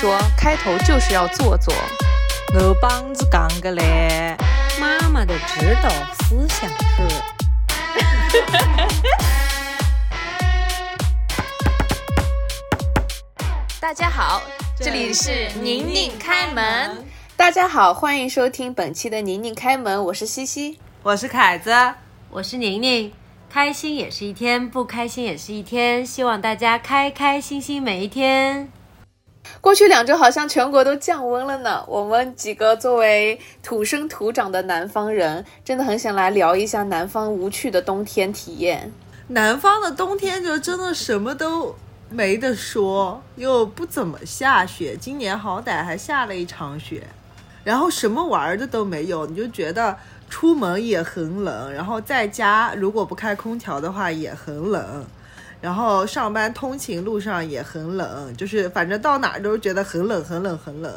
说，开头就是要做做。我帮子讲个嘞，妈妈的指导思想是。大家好，这里是宁宁开门。大家好，欢迎收听本期的宁宁开门，我是西西，我是凯子，我是宁宁。开心也是一天，不开心也是一天。希望大家开开心心每一天。过去两周好像全国都降温了呢。我们几个作为土生土长的南方人，真的很想来聊一下南方无趣的冬天体验。南方的冬天就真的什么都没得说，又不怎么下雪。今年好歹还下了一场雪，然后什么玩的都没有，你就觉得。出门也很冷，然后在家如果不开空调的话也很冷，然后上班通勤路上也很冷，就是反正到哪都觉得很冷很冷很冷。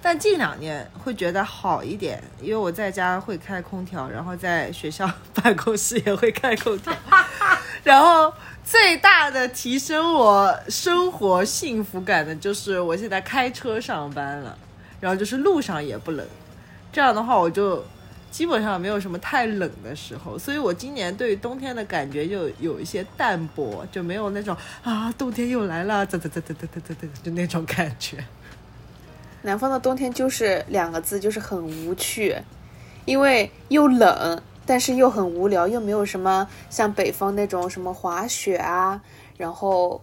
但近两年会觉得好一点，因为我在家会开空调，然后在学校办公室也会开空调，然后最大的提升我生活幸福感的就是我现在开车上班了，然后就是路上也不冷，这样的话我就。基本上没有什么太冷的时候，所以我今年对冬天的感觉就有一些淡薄，就没有那种啊冬天又来了，啧啧啧啧啧啧啧，就那种感觉。南方的冬天就是两个字，就是很无趣，因为又冷，但是又很无聊，又没有什么像北方那种什么滑雪啊，然后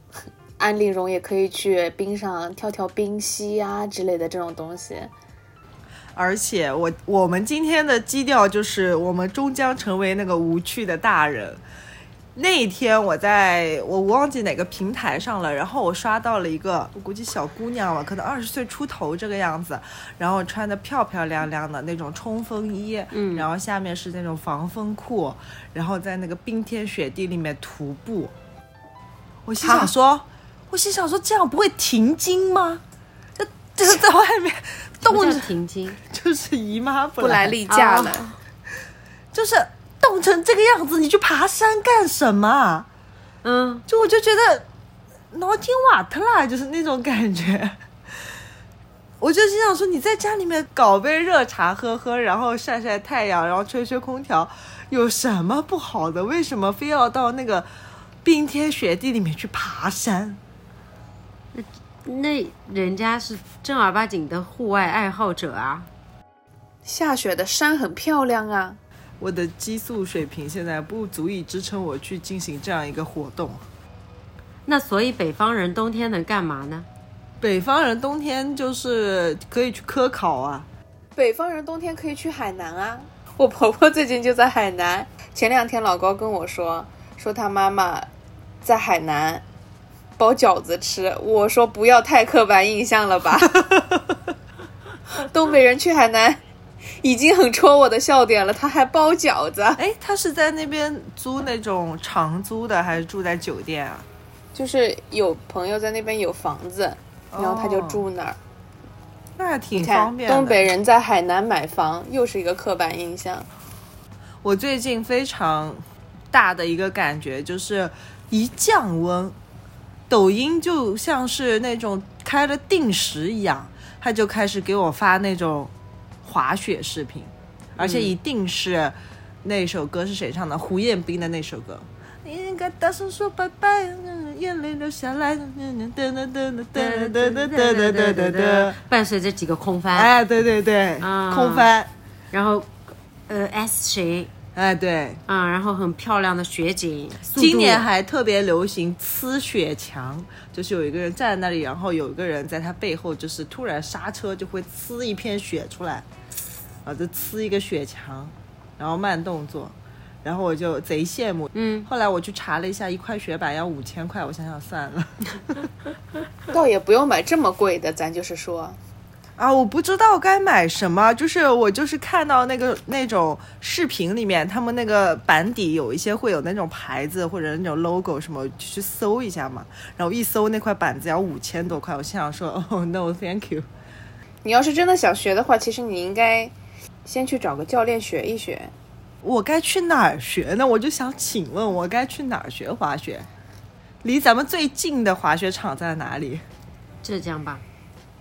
安陵容也可以去冰上跳跳冰溪啊之类的这种东西。而且我我们今天的基调就是我们终将成为那个无趣的大人。那一天我在我忘记哪个平台上了，然后我刷到了一个，我估计小姑娘了，可能二十岁出头这个样子，然后穿的漂漂亮亮的那种冲锋衣，嗯，然后下面是那种防风裤，然后在那个冰天雪地里面徒步。我心想说，我心想说这样不会停经吗？这这是在外面。冻成停经，就是姨妈不来例假了，就是冻成这个样子，你去爬山干什么？嗯，就我就觉得脑筋瓦特啦，就是那种感觉。我就心想说，你在家里面搞杯热茶喝喝，然后晒晒太阳，然后吹吹空调，有什么不好的？为什么非要到那个冰天雪地里面去爬山？那人家是正儿八经的户外爱好者啊，下雪的山很漂亮啊。我的激素水平现在不足以支撑我去进行这样一个活动。那所以北方人冬天能干嘛呢？北方人冬天就是可以去科考啊。北方人冬天可以去海南啊。我婆婆最近就在海南。前两天老高跟我说，说他妈妈在海南。包饺子吃，我说不要太刻板印象了吧。东北人去海南已经很戳我的笑点了，他还包饺子。哎，他是在那边租那种长租的，还是住在酒店啊？就是有朋友在那边有房子，然后他就住那儿。那挺方便。东北人在海南买房又是一个刻板印象。我最近非常大的一个感觉就是一降温。抖音就像是那种开了定时一样，他就开始给我发那种滑雪视频，而且一定是那首歌是谁唱的？胡彦斌的那首歌。应该大声说拜拜，眼泪流下来。噔噔噔噔噔噔噔噔噔噔，伴随着几个空翻。哎，对对对，空翻。然后，呃，S 型。哎，对，嗯，然后很漂亮的雪景。今年还特别流行呲雪墙，就是有一个人站在那里，然后有一个人在他背后，就是突然刹车，就会呲一片雪出来，啊，就呲一个雪墙，然后慢动作，然后我就贼羡慕。嗯，后来我去查了一下，一块雪板要五千块，我想想算了，倒也不用买这么贵的，咱就是说。啊，我不知道该买什么，就是我就是看到那个那种视频里面，他们那个板底有一些会有那种牌子或者那种 logo 什么，去搜一下嘛。然后一搜那块板子要五千多块，我心想说，哦，no，thank you。你要是真的想学的话，其实你应该先去找个教练学一学。我该去哪儿学呢？我就想请问，我该去哪儿学滑雪？离咱们最近的滑雪场在哪里？浙江吧。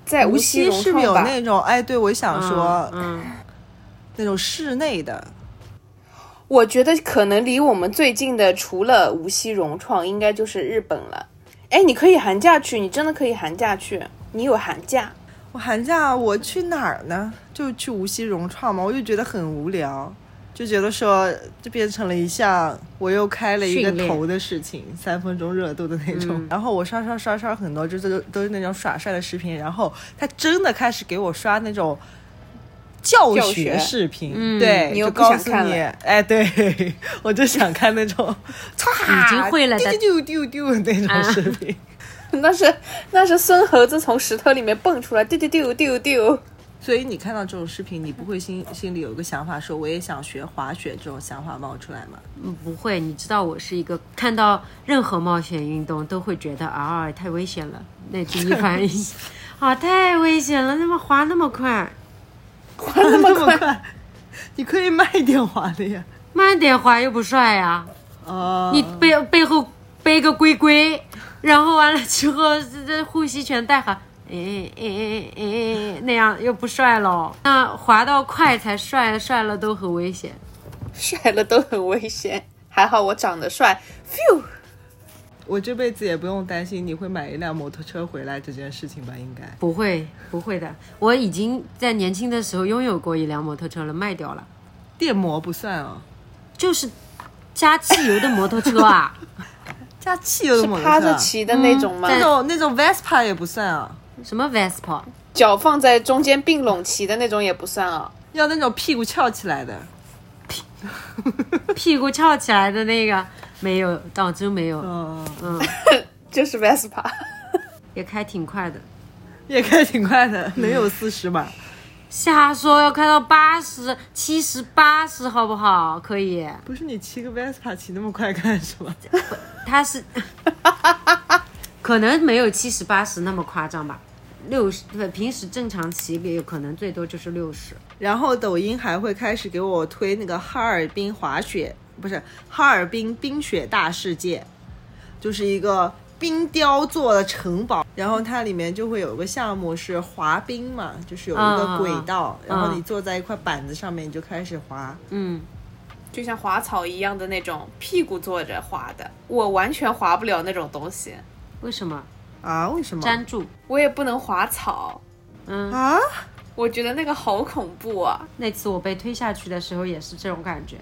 在无锡是不是有。那种？哎，对，我想说、嗯，那种室内的，我觉得可能离我们最近的，除了无锡融创，应该就是日本了。哎，你可以寒假去，你真的可以寒假去，你有寒假。我寒假我去哪儿呢？就去无锡融创嘛，我就觉得很无聊，就觉得说就变成了一项我又开了一个头的事情，三分钟热度的那种。然后我刷刷刷刷很多，就是都都是那种耍帅的视频，然后他真的开始给我刷那种。教教学学视频，嗯对，你又告诉你，哎，对 我就想看那种，已经会了的丢丢丢丢那种视频。那是那是孙猴子从石头里面蹦出来，丢丢丢丢丢。所以你看到这种视频，你不会心心里有一个想法，说我也想学滑雪这种想法冒出来吗？嗯不会，你知道我是一个看到任何冒险运动都会觉得啊太危险了，那第一反应 啊太危险了，那么滑那么快，滑那么快，你可以慢一点滑的呀。慢点滑又不帅呀、哦，你背背后背个龟龟，然后完了之后这这呼吸全带好，哎哎哎哎哎，那样又不帅喽。那滑到快才帅，帅了都很危险。帅了都很危险。还好我长得帅，phew。我这辈子也不用担心你会买一辆摩托车回来这件事情吧？应该。不会不会的，我已经在年轻的时候拥有过一辆摩托车了，卖掉了，电摩不算哦，就是加汽油的摩托车啊。加汽油的摩托车。趴着骑的那种吗？那种那种 Vespa 也不算啊，什么 Vespa？脚放在中间并拢骑的那种也不算啊。要那种屁股翘起来的。屁 股翘起来的那个没有，倒真没有，嗯，嗯，就是 Vespa，也开挺快的。也开挺快的，能有四十吧？瞎说，要开到八十、七十、八十，好不好？可以。不是你骑个 Vespa 骑那么快干什么？他是可能没有七十、八十那么夸张吧，六十对，平时正常骑也有可能最多就是六十。然后抖音还会开始给我推那个哈尔滨滑雪，不是哈尔滨冰雪大世界，就是一个冰雕做的城堡，然后它里面就会有个项目是滑冰嘛，就是有一个轨道，然后你坐在一块板子上面，你就开始滑。嗯，就像滑草一样的那种，屁股坐着滑的。我完全滑不了那种东西，为什么啊？为什么？粘住？我也不能滑草，嗯，啊？我觉得那个好恐怖啊！那次我被推下去的时候也是这种感觉，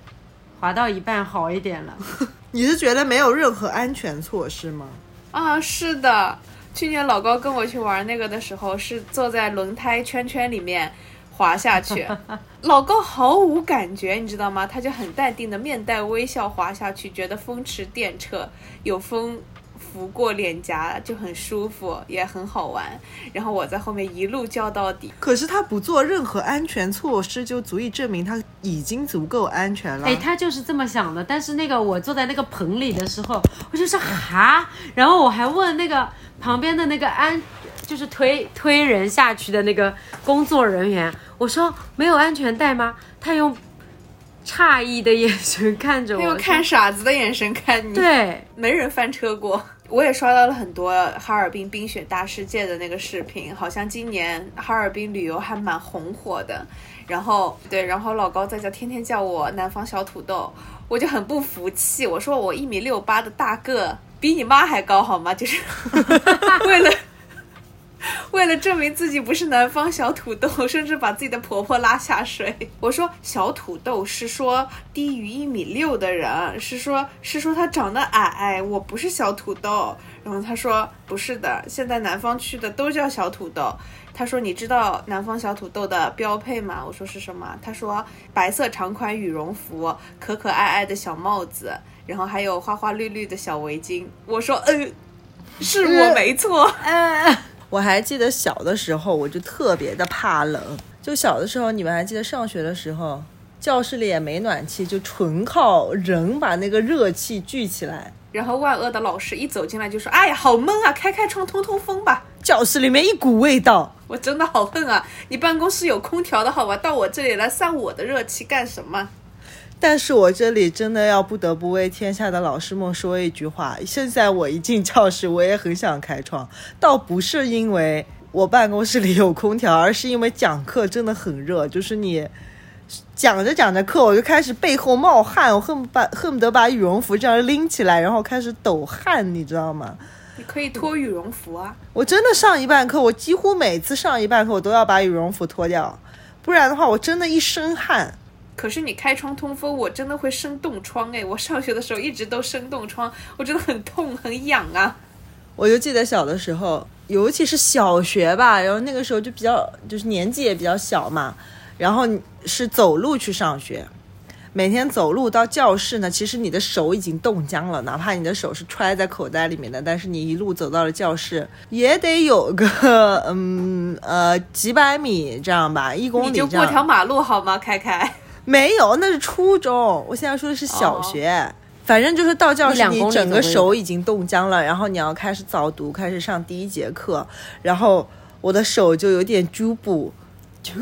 滑到一半好一点了。你是觉得没有任何安全措施吗？啊，是的，去年老高跟我去玩那个的时候，是坐在轮胎圈圈里面滑下去，老高毫无感觉，你知道吗？他就很淡定的面带微笑滑下去，觉得风驰电掣，有风拂过脸颊，就很舒服，也很好玩。然后我在后面一路叫到底，可是他不做任何安全措施，就足以证明他已经足够安全了。哎，他就是这么想的。但是那个我坐在那个棚里的时候，我就说哈，然后我还问那个旁边的那个安，就是推推人下去的那个工作人员，我说没有安全带吗？他用诧异的眼神看着我，用看傻子的眼神看你。对，没人翻车过。我也刷到了很多哈尔滨冰雪大世界的那个视频，好像今年哈尔滨旅游还蛮红火的。然后对，然后老高在家天天叫我南方小土豆，我就很不服气，我说我一米六八的大个，比你妈还高好吗？就是 为了。为了证明自己不是南方小土豆，甚至把自己的婆婆拉下水。我说小土豆是说低于一米六的人，是说是说他长得矮，我不是小土豆。然后他说不是的，现在南方去的都叫小土豆。他说你知道南方小土豆的标配吗？我说是什么？他说白色长款羽绒服，可可爱爱的小帽子，然后还有花花绿绿的小围巾。我说嗯，是我没错。我还记得小的时候，我就特别的怕冷。就小的时候，你们还记得上学的时候，教室里也没暖气，就纯靠人把那个热气聚起来。然后万恶的老师一走进来就说：“哎呀，好闷啊，开开窗通通风吧。教室里面一股味道，”我真的好恨啊！你办公室有空调的好吧？到我这里来散我的热气干什么？但是我这里真的要不得不为天下的老师们说一句话：现在我一进教室，我也很想开窗，倒不是因为我办公室里有空调，而是因为讲课真的很热，就是你讲着讲着课，我就开始背后冒汗，我恨不把恨不得把羽绒服这样拎起来，然后开始抖汗，你知道吗？你可以脱羽绒服啊。我真的上一半课，我几乎每次上一半课，我都要把羽绒服脱掉，不然的话，我真的一身汗。可是你开窗通风，我真的会生冻疮哎！我上学的时候一直都生冻疮，我真的很痛很痒啊。我就记得小的时候，尤其是小学吧，然后那个时候就比较就是年纪也比较小嘛，然后是走路去上学，每天走路到教室呢，其实你的手已经冻僵了，哪怕你的手是揣在口袋里面的，但是你一路走到了教室，也得有个嗯呃几百米这样吧，一公里你就。过条马路好吗？开开。没有，那是初中。我现在说的是小学。反正就是到教室，你整个手已经冻僵了，然后你要开始早读，开始上第一节课，然后我的手就有点拘捕，就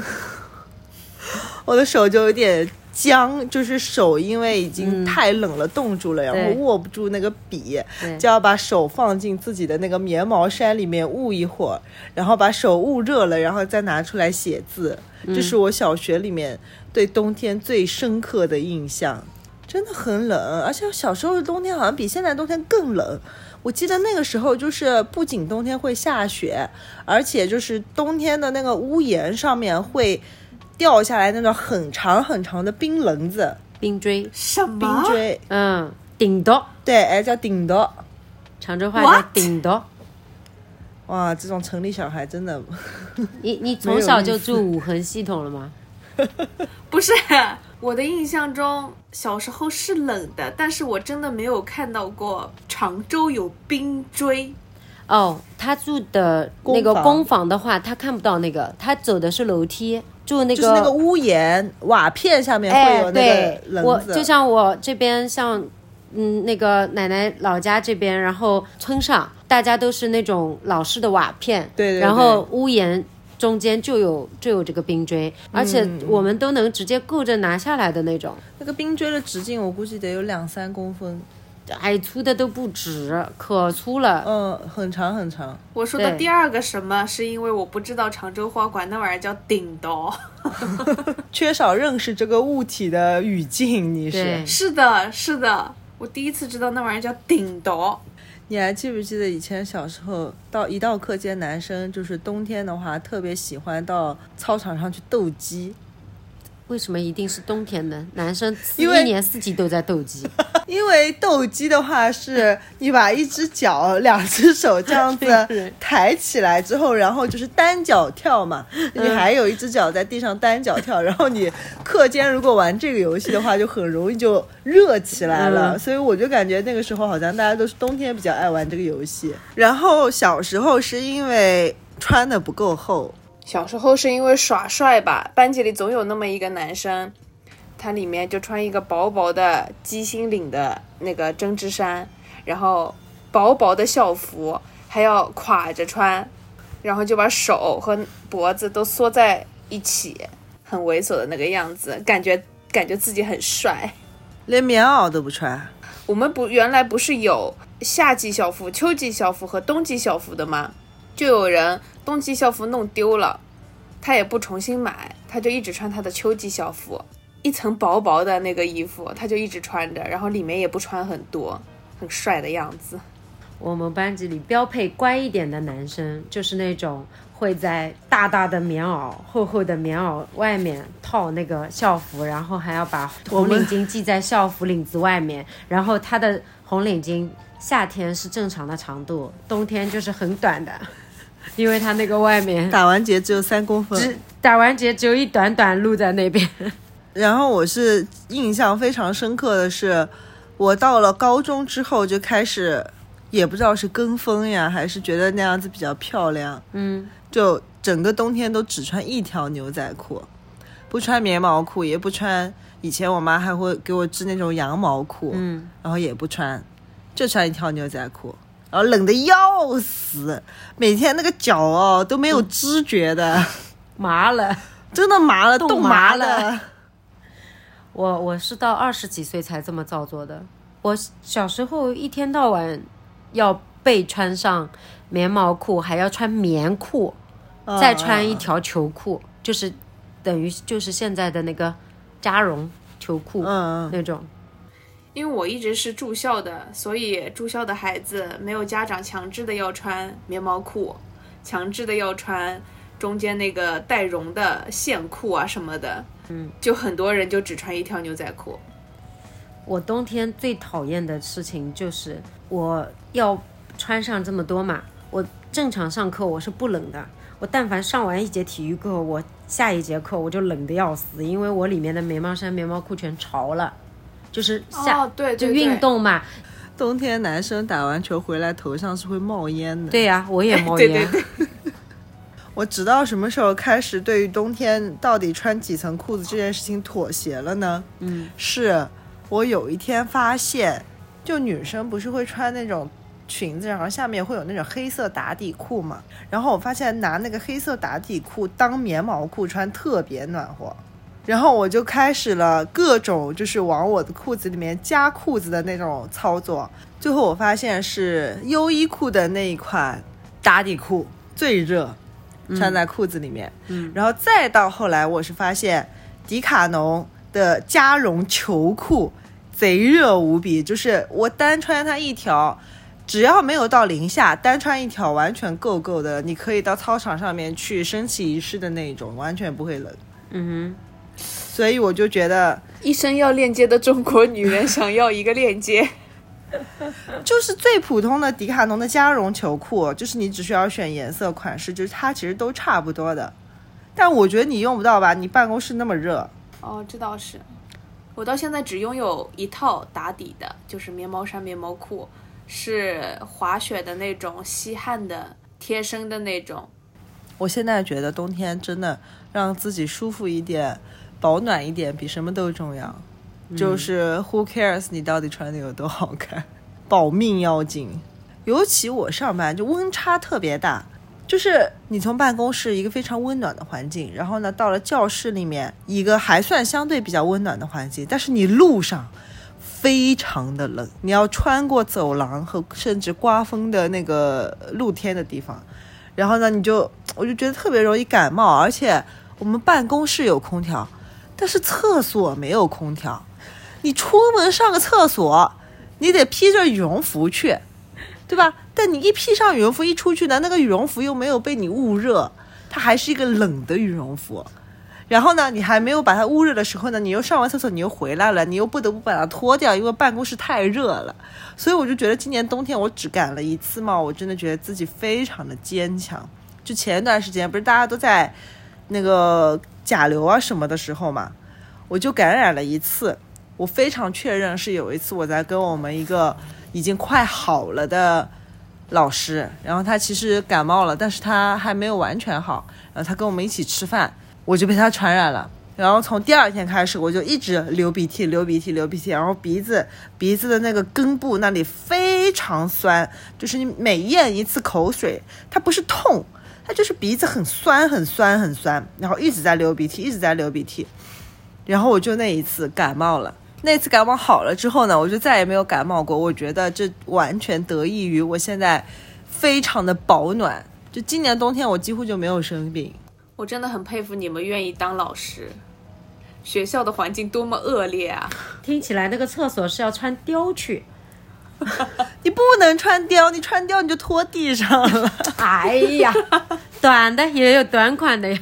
我的手就有点僵，就是手因为已经太冷了冻住了，然后握不住那个笔，就要把手放进自己的那个棉毛衫里面捂一会儿，然后把手捂热了，然后再拿出来写字。这是我小学里面对冬天最深刻的印象，真的很冷，而且小时候的冬天好像比现在冬天更冷。我记得那个时候就是不仅冬天会下雪，而且就是冬天的那个屋檐上面会掉下来那种很长很长的冰棱子、冰锥，什么？冰锥，嗯，顶多，对，哎叫顶刀。常州话叫顶多。哇，这种城里小孩真的，你你从小就住五恒系统了吗？不是，我的印象中小时候是冷的，但是我真的没有看到过常州有冰锥。哦，他住的那个工房的话，他看不到那个，他走的是楼梯，住那个就是那个屋檐瓦片下面会哎，有那个，棱子。我就像我这边像，嗯，那个奶奶老家这边，然后村上大家都是那种老式的瓦片，对对对然后屋檐中间就有就有这个冰锥，而且嗯。我们都能直接够着拿下来的那种，那个冰锥的直径，我估计得有两三公分，矮粗的都不止，可粗了。嗯，很长很长。我说的第二个什么，是因为我不知道常州话管那玩意儿叫顶刀。缺少认识这个物体的语境，你是？是的，是的，我第一次知道那玩意儿叫顶刀。你还记不记得以前小时候到一到课间，男生就是冬天的话，特别喜欢到操场上去斗鸡，为什么一定是冬天呢？男生因为一年四季都在斗鸡，因为斗鸡的话是你把一只脚、两只手这样子 抬起来之后，然后就是单脚跳嘛，你还有一只脚在地上单脚跳，然后你课间如果玩这个游戏的话，就很容易就热起来了。嗯所以我就感觉那个时候好像大家都是冬天比较爱玩这个游戏。然后小时候是因为穿的不够厚，小时候是因为耍帅吧，班级里总有那么一个男生，他里面就穿一个薄薄的鸡心领的那个针织衫，然后薄薄的校服，还要垮着穿，然后就把手和脖子都缩在一起，很猥琐的那个样子，感觉感觉自己很帅。连棉袄都不穿。我们不原来不是有夏季校服、秋季校服和冬季校服的吗？就有人冬季校服弄丢了，他也不重新买，他就一直穿他的秋季校服，一层薄薄的那个衣服，他就一直穿着，然后里面也不穿很多，很帅的样子。我们班级里标配乖一点的男生，就是那种会在大大的棉袄、厚厚的棉袄外面套那个校服，然后还要把红领巾系在校服领子外面，然后他的红领巾夏天是正常的长度，冬天就是很短的，因为他那个外面打完结只有三公分，只打完结只有一短短露在那边。然后我是印象非常深刻的是，我到了高中之后就开始，也不知道是跟风呀，还是觉得那样子比较漂亮，嗯，就整个冬天都只穿一条牛仔裤，不穿棉毛裤，也不穿。以前我妈还会给我织那种羊毛裤，嗯，然后也不穿，就穿一条牛仔裤。然后冷的要死，每天那个脚哦都没有知觉的，麻了。真的麻了，冻冻麻了了。我我是到二十几岁才这么造作的。我小时候一天到晚要被穿上棉毛裤，还要穿棉裤，再穿一条球裤，就是等于就是现在的那个加绒球裤嗯，那种。因为我一直是住校的，所以住校的孩子没有家长强制的要穿棉毛裤，强制的要穿中间那个带绒的线裤啊什么的。嗯，就很多人就只穿一条牛仔裤。我冬天最讨厌的事情就是我要穿上这么多嘛，我正常上课我是不冷的，我但凡上完一节体育课，我下一节课我就冷的要死，因为我里面的棉毛衫、棉毛裤全潮了，就是下、哦，对就运动嘛，冬天男生打完球回来头上是会冒烟的。对呀、我也冒对烟，对对，我直到什么时候开始对于冬天到底穿几层裤子这件事情妥协了呢？嗯，是我有一天发现，就女生不是会穿那种裙子，然后下面会有那种黑色打底裤嘛，然后我发现拿那个黑色打底裤当棉毛裤穿特别暖和。然后我就开始了各种就是往我的裤子里面加裤子的那种操作，最后我发现是优衣库的那一款打底裤最热，穿在裤子里面。嗯，然后再到后来，我是发现迪卡侬的加绒球裤贼热无比，就是我单穿它一条。只要没有到零下，单穿一条完全够够的，你可以到操场上面去升旗仪式的那一种，完全不会冷。嗯所以我就觉得，一生要链接的中国女人想要一个链接。就是最普通的迪卡侬的加绒球裤，就是你只需要选颜色款式，就是它其实都差不多的。但我觉得你用不到吧？你办公室那么热，哦，这倒是。我到现在只拥有一套打底的，就是棉毛衫、棉毛裤，是滑雪的那种吸汗的、贴身的那种。我现在觉得冬天真的让自己舒服一点、保暖一点，比什么都重要。就是 Who cares 你到底穿的有多好看，保命要紧。尤其我上班就温差特别大，就是你从办公室一个非常温暖的环境，然后呢到了教室里面一个还算相对比较温暖的环境，但是你路上非常的冷，你要穿过走廊和甚至刮风的那个露天的地方，然后呢你就我就觉得特别容易感冒，而且我们办公室有空调，但是厕所没有空调，你出门上个厕所，你得披着羽绒服去，对吧？但你一披上羽绒服一出去呢，那个羽绒服又没有被你捂热，它还是一个冷的羽绒服。然后呢，你还没有把它捂热的时候呢，你又上完厕所，你又回来了，你又不得不把它脱掉，因为办公室太热了。所以我就觉得今年冬天我只感了一次冒，我真的觉得自己非常的坚强。就前一段时间不是大家都在那个甲流啊什么的时候嘛，我就感染了一次。我非常确认是有一次我在跟我们一个已经快好了的老师，然后他其实感冒了，但是他还没有完全好，然后他跟我们一起吃饭，我就被他传染了。然后从第二天开始，我就一直流鼻涕、流鼻涕、流鼻涕，然后鼻子鼻子的那个根部那里非常酸，就是你每咽一次口水，它不是痛，它就是鼻子很酸、很酸、很酸，然后一直在流鼻涕，一直在流鼻涕。然后我就那一次感冒了，那次感冒好了之后呢，我就再也没有感冒过。我觉得这完全得益于我现在非常的保暖，就今年冬天我几乎就没有生病。我真的很佩服你们愿意当老师。学校的环境多么恶劣啊！听起来那个厕所是要穿貂去。你不能穿貂，你穿貂你就拖地上了。哎呀，短的也有短款的呀。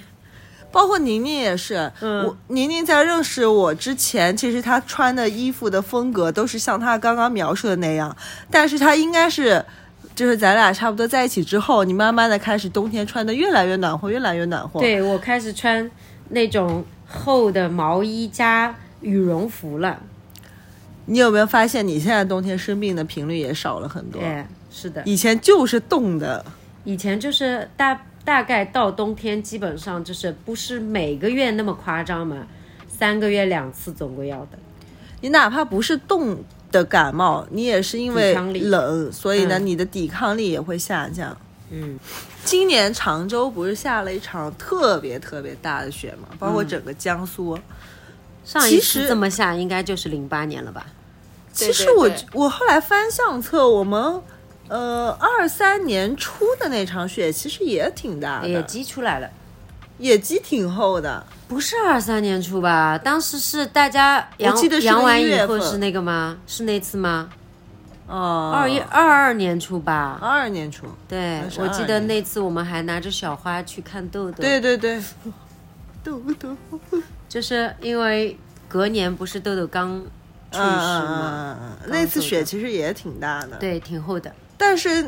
包括宁宁也是，嗯我宁宁在认识我之前，其实她穿的衣服的风格都是像她刚刚描述的那样，但是她应该是，就是咱俩差不多在一起之后，你慢慢的开始冬天穿的越来越暖和，越来越暖和。，对我开始穿那种厚的毛衣加羽绒服了。你有没有发现你现在冬天生病的频率也少了很多？对，是的，以前就是冻的，以前就是大大概到冬天，基本上就是不是每个月那么夸张嘛，三个月两次总归要的。你哪怕不是冻的感冒，你也是因为冷，所以呢，嗯你的抵抗力也会下降。嗯，今年常州不是下了一场特别特别大的雪嘛？包括整个江苏。上一其实次这么下应该就是零八年了吧？其实我我后来翻相册，我们呃，二三年初的那场雪其实也挺大的，野鸡出来了。野鸡挺厚的，不是二三年初吧？当时是大家阳完以后是那个吗？是那次吗？哦，二一二二年初吧。二二年初，对我记得那次我们还拿着小花去看豆豆。对，对对，豆豆，就是因为隔年不是豆豆刚去世嘛那次雪其实也挺大的，对，挺厚的。但是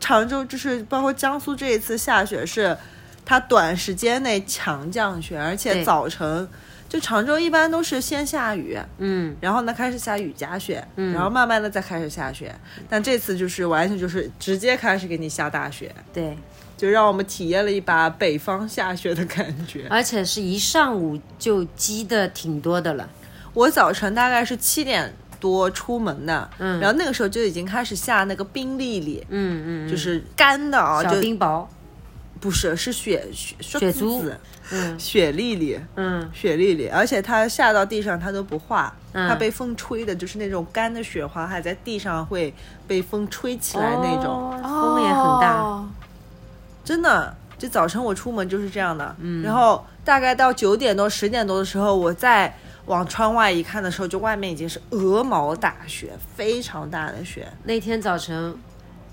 常州就是包括江苏这一次下雪是，它短时间内强降雪，而且早晨就常州一般都是先下雨，嗯，然后呢开始下雨夹雪，嗯。然后慢慢的再开始下雪，但这次就是完全就是直接开始给你下大雪，对，就让我们体验了一把北方下雪的感觉。而且是一上午就积的挺多的了。我早晨大概是七点多出门的，嗯然后那个时候就已经开始下那个冰粒粒，嗯嗯，嗯就是干的啊，小就冰雹。不是是雪雪雪珠珠子嗯雪粒粒。嗯，雪粒粒，而且它下到地上它都不化，嗯它被风吹的，就是那种干的雪花还在地上会被风吹起来那种，哦风也很大。哦真的。就早晨我出门就是这样的，嗯然后大概到九点多十点多的时候，我再往窗外一看的时候，就外面已经是鹅毛大雪，非常大的雪。那天早晨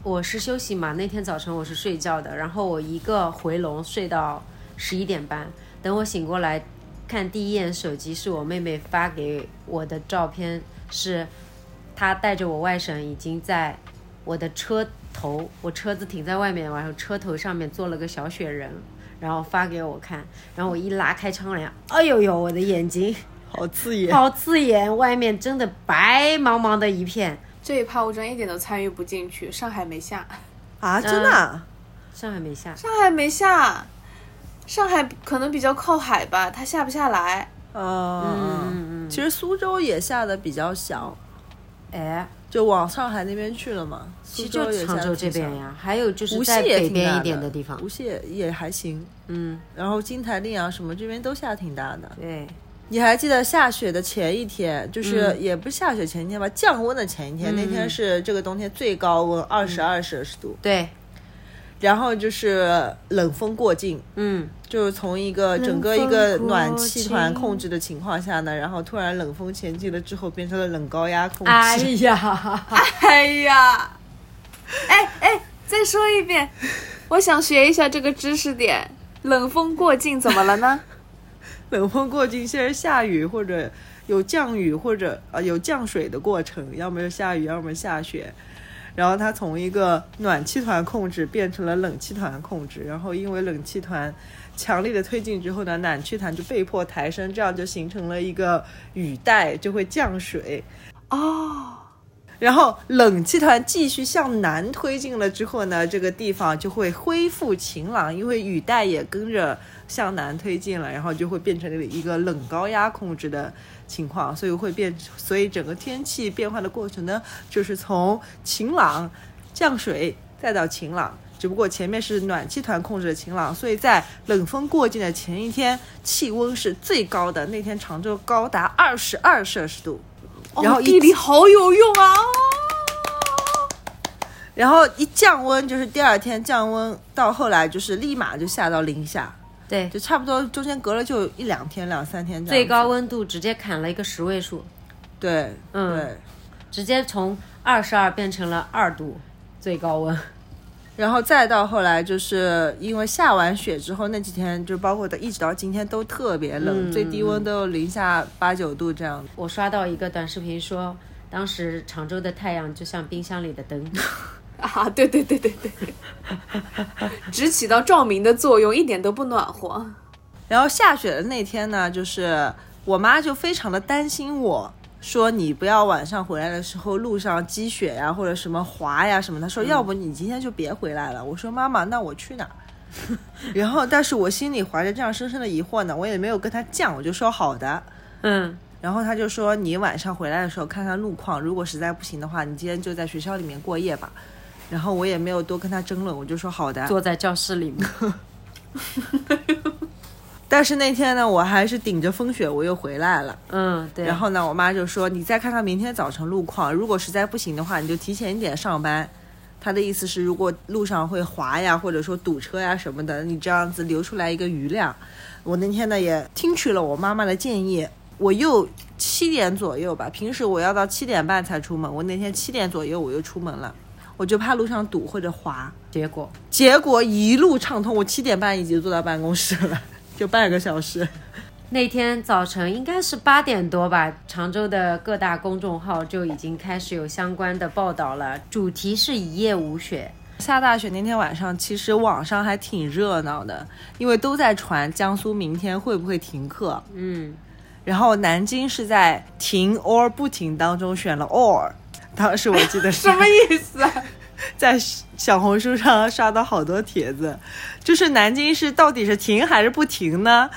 我是休息嘛，那天早晨我是睡觉的，然后我一个回笼睡到十一点半，等我醒过来看第一眼手机是我妹妹发给我的照片，是她带着我外甥已经在我的车头，我车子停在外面，然后车头上面做了个小雪人。然后发给我看，然后我一拉开窗帘，哎呦呦，我的眼睛 好刺眼，好刺眼，外面真的白茫茫的一片。这一趴我真一点都参与不进去。上海没下，啊！真的啊、上海没下，上海没下，上海可能比较靠海吧，它下不下来。嗯嗯嗯其实苏州也下的比较小，哎，就往上海那边去了嘛。其实苏州也下就常州。这边呀，还有就是无锡在也挺大北边一点的地方无，锡也也还行。嗯，然后金台、溧阳什么这边都下挺大的。对，你还记得下雪的前一天，就是嗯也不是下雪前一天吧，降温的前一天，那天是这个冬天最高温二十二摄氏度，对，然后就是冷风过境，嗯，就是从一个整个一个暖气团控制的情况下呢，然后突然冷风前进了之后，变成了冷高压控制。哎呀，哎呀，哎哎，再说一遍，我想学一下这个知识点。冷风过境怎么了呢？冷风过境，先是下雨或者有降雨或者呃有降水的过程，要么就下雨，要么下雪。然后它从一个暖气团控制变成了冷气团控制，然后因为冷气团强力的推进之后呢，暖气团就被迫抬升，这样就形成了一个雨带，就会降水。哦，然后冷气团继续向南推进了之后呢，这个地方就会恢复晴朗，因为雨带也跟着向南推进了，然后就会变成一个冷高压控制的情况，所以会变，所以整个天气变化的过程呢，就是从晴朗降水再到晴朗。只不过前面是暖气团控制的晴朗，所以在冷风过境的前一天，气温是最高的。那天常州高达二十二摄氏度，然后哦一地理好有用啊！然后一降温，就是第二天降温，到后来就是立马就下到零下，对，就差不多中间隔了就一两天、两三天这样。最高温度直接砍了一个十位数，对，嗯对。直接从二十二变成了二度最高温。然后再到后来，就是因为下完雪之后那几天，就包括的一直到今天都特别冷，嗯最低温都有零下八九度这样。我刷到一个短视频说，当时常州的太阳就像冰箱里的灯。啊，对对对对对，只 起到照明的作用，一点都不暖和。然后下雪的那天呢，就是我妈就非常的担心我。说你不要晚上回来的时候路上积雪呀，或者什么滑呀什么。他说，要不你今天就别回来了。我说妈妈，那我去哪儿？然后，但是我心里怀着这样深深的疑惑呢，我也没有跟他犟，我就说好的。嗯，然后他就说，你晚上回来的时候看看路况，如果实在不行的话，你今天就在学校里面过夜吧。然后我也没有多跟他争论，我就说好的。坐在教室里面。但是那天呢，我还是顶着风雪我又回来了。嗯，对。然后呢，我妈就说：“你再看看明天早晨路况，如果实在不行的话，你就提前一点上班，她的意思是，如果路上会滑呀，或者说堵车呀什么的，你这样子留出来一个余量。我那天呢也听取了我妈妈的建议，我又七点左右吧，平时我要到七点半才出门，我那天七点左右我又出门了，我就怕路上堵或者滑，结果结果一路畅通，我七点半已经坐到办公室了，就半个小时。那天早晨应该是八点多吧，常州的各大公众号就已经开始有相关的报道了，主题是一夜无雪。下大雪那天晚上，其实网上还挺热闹的，因为都在传江苏明天会不会停课。嗯，然后南京是在停 or 不停当中选了 or，当时我记得是 什么意思啊？在小红书上刷到好多帖子，就是南京是到底是停还是不停呢？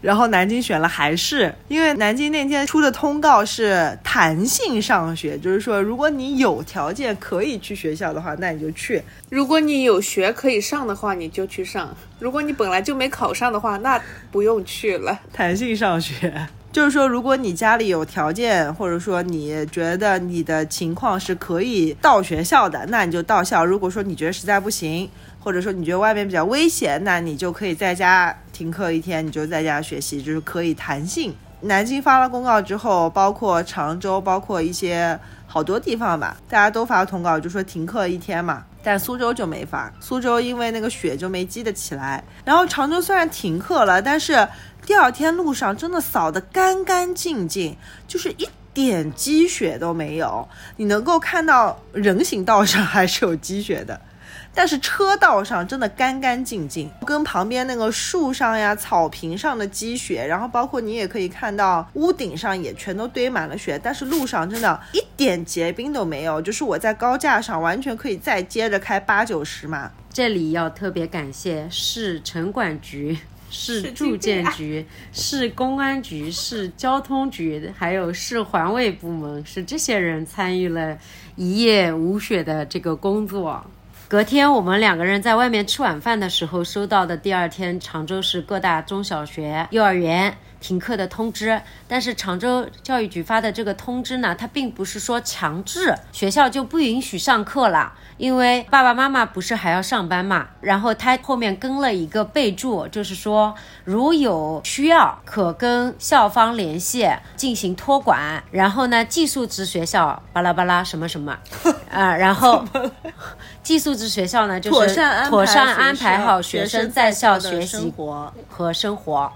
然后南京选了还是，因为南京那天出的通告是弹性上学，就是说如果你有条件可以去学校的话，那你就去。如果你有学可以上的话，你就去上；如果你本来就没考上的话，那不用去了。弹性上学就是说，如果你家里有条件，或者说你觉得你的情况是可以到学校的，那你就到校；如果说你觉得实在不行，或者说你觉得外面比较危险，那你就可以在家停课一天，你就在家学习，就是可以弹性。南京发了公告之后，包括常州，包括一些好多地方吧，大家都发了通告，就说停课一天嘛。但苏州就没法，苏州因为那个雪就没积得起来。然后常州虽然停课了，但是第二天路上真的扫得干干净净，就是一点积雪都没有。你能够看到人行道上还是有积雪的。但是车道上真的干干净净，跟旁边那个树上呀、草坪上的积雪，然后包括你也可以看到屋顶上也全都堆满了雪，但是路上真的一点结冰都没有，就是我在高架上完全可以再接着开八九十码。这里要特别感谢市城管局、市住建局、市公安局、市交通局，还有市环卫部门，是这些人参与了一夜无雪的这个工作。隔天，我们两个人在外面吃晚饭的时候，收到的第二天常州市各大中小学、幼儿园停课的通知。但是常州教育局发的这个通知呢，它并不是说强制学校就不允许上课了，因为爸爸妈妈不是还要上班嘛。然后他后面跟了一个备注，就是说如有需要，可跟校方联系进行托管。然后呢，寄宿制学校巴拉巴拉什么什么，啊，然后。寄宿制学校呢，就是妥善安排妥善安排好学生在校的学习。和生活。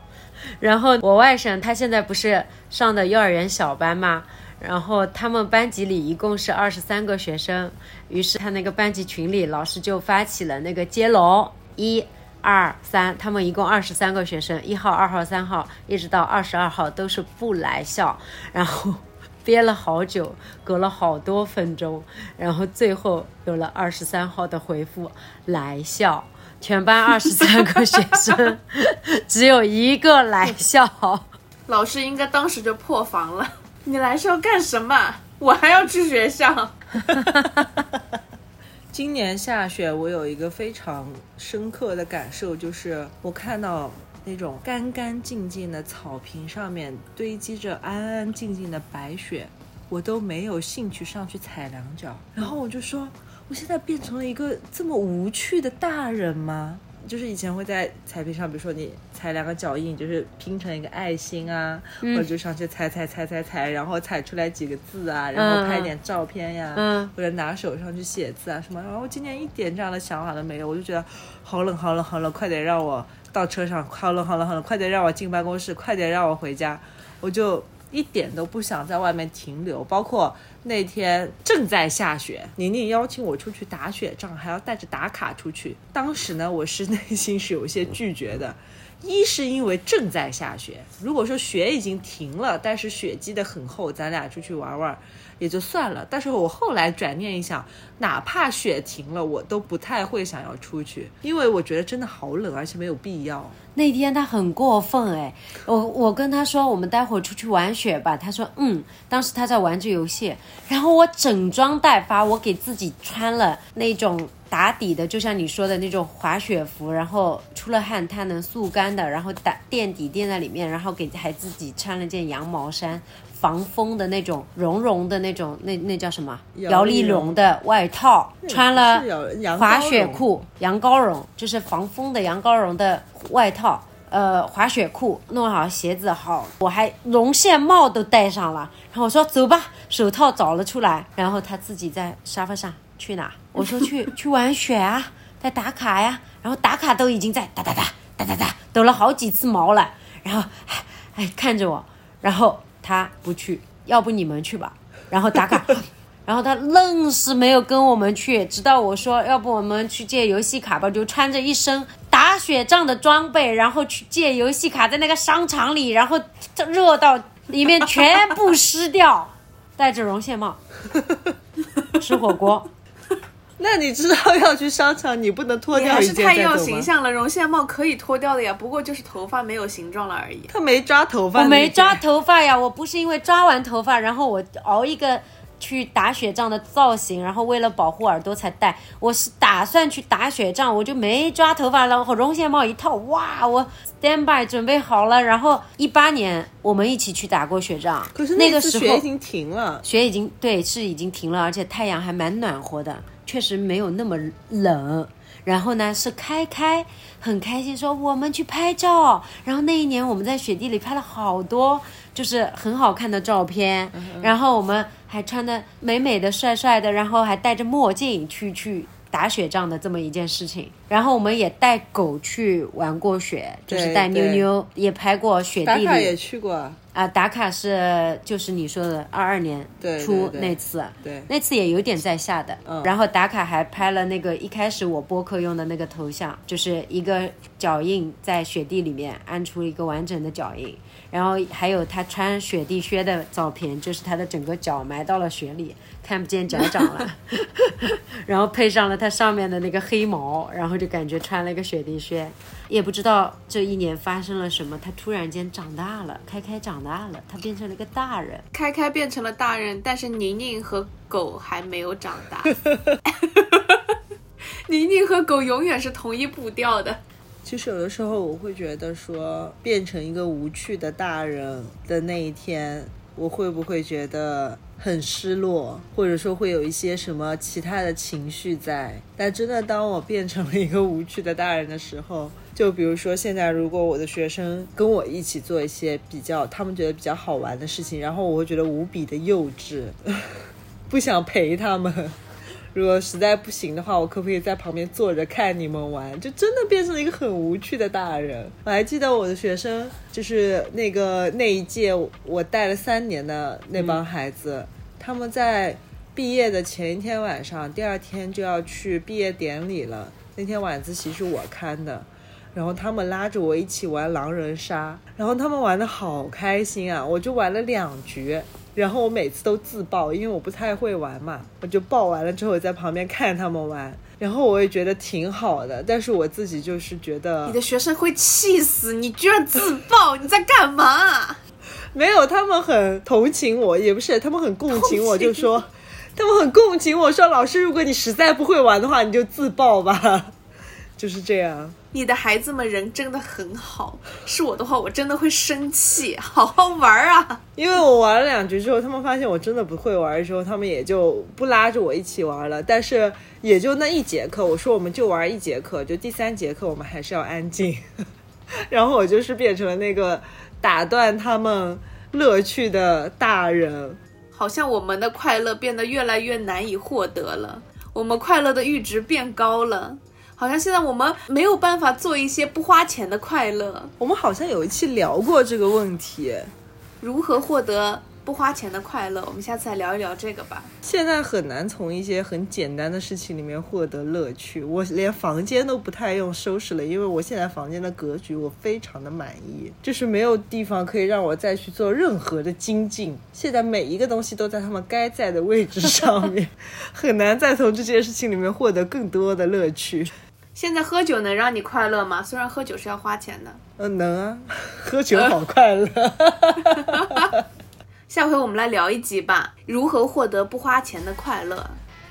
然后我外甥他现在不是上的幼儿园小班嘛，然后他们班级里一共是二十三个学生，于是他那个班级群里老师就发起了那个接龙，一、二、三，他们一共二十三个学生，一号、二号、三号，一直到二十二号都是不来校，然后。憋了好久，隔了好多分钟，然后最后有了二十三号的回复来校，全班二十三个学生，只有一个来校。老师应该当时就破防了。你来校干什么？我还要去学校。今年下雪，我有一个非常深刻的感受，就是我看到那种干干净净的草坪上面堆积着安安静静的白雪，我都没有兴趣上去踩两脚。然后我就说，我现在变成了一个这么无趣的大人吗？就是以前会在彩屏上，比如说你踩两个脚印，就是拼成一个爱心啊，或者就上去踩踩踩踩踩，然后踩出来几个字啊，然后拍点照片呀，嗯或者拿手上去写字啊什么。然后我今年一点这样的想法都没有，我就觉得好冷好冷好冷，快点让我到车上，好冷好冷好冷，快点让我进办公室，快点让我回家，我就一点都不想在外面停留。包括那天正在下雪，宁宁邀请我出去打雪仗，还要带着打卡出去。当时呢，我是内心是有些拒绝的。一是因为正在下雪，如果说雪已经停了，但是雪积得很厚，咱俩出去玩玩也就算了。但是我后来转念一想，哪怕雪停了，我都不太会想要出去，因为我觉得真的好冷，而且没有必要。那天他很过分哎，我我跟他说我们待会儿出去玩雪吧，他说嗯，当时他在玩着游戏，然后我整装待发，我给自己穿了那种打底的，就像你说的那种滑雪服，然后出了汗它能速干的，然后打垫底垫在里面，然后给还自己穿了件羊毛衫，防风的那种绒绒的那种，那那叫什么？摇摇粒粒绒绒的外套，穿了滑雪裤、羊羔绒，就是防风的羊羔绒的外套。呃，滑雪裤弄好，鞋子好，我还绒线帽都戴上了。然后我说走吧，手套找了出来。然后他自己在沙发上去哪？我说去 去玩雪啊，在打卡呀。然后打卡都已经在哒哒哒哒哒哒抖了好几次毛了。然后哎哎看着我，然后他不去，要不你们去吧。然后打卡，然后他愣是没有跟我们去，直到我说要不我们去借游戏卡吧，就穿着一身打雪仗的装备，然后去借游戏卡，在那个商场里，然后热到里面全部湿掉，戴着绒线帽，吃火锅。那你知道要去商场，你不能脱掉一你还是太要？形象了，绒线帽可以脱掉的呀，不过就是头发没有形状了而已。他没抓头发，我没抓。头发呀，我不是因为抓完头发，然后我熬一个去打雪仗的造型，然后为了保护耳朵才戴。我是打算去打雪仗，我就没抓头发，然后绒线帽一套，哇，我 stand by 准备好了。然后一八年我们一起去打过雪仗，可是那个时候雪已经停了，雪已经对是已经停了，而且太阳还蛮暖和的，确实没有那么冷。然后呢，是开开很开心说我们去拍照。然后那一年我们在雪地里拍了好多就是很好看的照片，然后我们还穿的美美的、帅帅的，然后还戴着墨镜去去。打雪仗的这么一件事情，然后我们也带狗去玩过雪，就是带妞妞也拍过雪地里也去过啊。啊，打卡是就是你说的二二年对初那次，对那次也有点在下的。嗯然后打卡还拍了那个一开始我播客用的那个头像，就是一个脚印在雪地里面按出一个完整的脚印，然后还有他穿雪地靴的照片，就是他的整个脚埋到了雪里，看不见脚掌了。然后配上了他上面的那个黑毛，然后就感觉穿了一个雪地靴。也不知道这一年发生了什么，他突然间长大了，开开长大了，他变成了一个大人。开开变成了大人，但是宁宁和狗还没有长大。宁宁和狗永远是同一步调的。其实有的时候我会觉得说，变成一个无趣的大人的那一天，我会不会觉得很失落，或者说会有一些什么其他的情绪在？但真的当我变成了一个无趣的大人的时候，就比如说现在，如果我的学生跟我一起做一些比较他们觉得比较好玩的事情，然后我会觉得无比的幼稚，不想陪他们。如果实在不行的话，我可不可以在旁边坐着看你们玩？就真的变成了一个很无趣的大人。我还记得我的学生，就是那个那一届我带了三年的那帮孩子，他们在毕业的前一天晚上，第二天就要去毕业典礼了。那天晚自习是我看的，然后他们拉着我一起玩狼人杀，然后他们玩的好开心啊！我就玩了两局，然后我每次都自爆，因为我不太会玩嘛，我就爆完了之后在旁边看他们玩，然后我也觉得挺好的，但是我自己就是觉得你的学生会气死你，居然自爆，你在干嘛？没有，他们很同情我，也不是，他们很共情我，情就说 他们很共情我说，老师，如果你实在不会玩的话，你就自爆吧，就是这样。你的孩子们人真的很好，是我的话，我真的会生气。好好玩啊！因为我玩了两局之后，他们发现我真的不会玩的时候，他们也就不拉着我一起玩了。但是也就那一节课，我说我们就玩一节课，就第三节课我们还是要安静。然后我就是变成了那个打断他们乐趣的大人。好像我们的快乐变得越来越难以获得了，我们快乐的阈值变高了。好像现在我们没有办法做一些不花钱的快乐。我们好像有一期聊过这个问题。如何获得不花钱的快乐？我们下次来聊一聊这个吧。现在很难从一些很简单的事情里面获得乐趣。我连房间都不太用收拾了，因为我现在房间的格局我非常的满意，就是没有地方可以让我再去做任何的精进。现在每一个东西都在他们该在的位置上面，很难再从这件事情里面获得更多的乐趣。现在喝酒能让你快乐吗？虽然喝酒是要花钱的。嗯，能啊，喝酒好快乐。下回我们来聊一集吧，如何获得不花钱的快乐。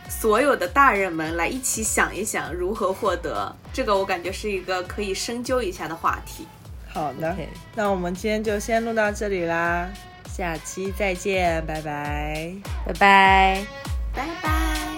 所有的大人们来一起想一想如何获得，这个我感觉是一个可以深究一下的话题。好的那我们今天就先录到这里啦，下期再见，拜拜。拜拜。拜拜。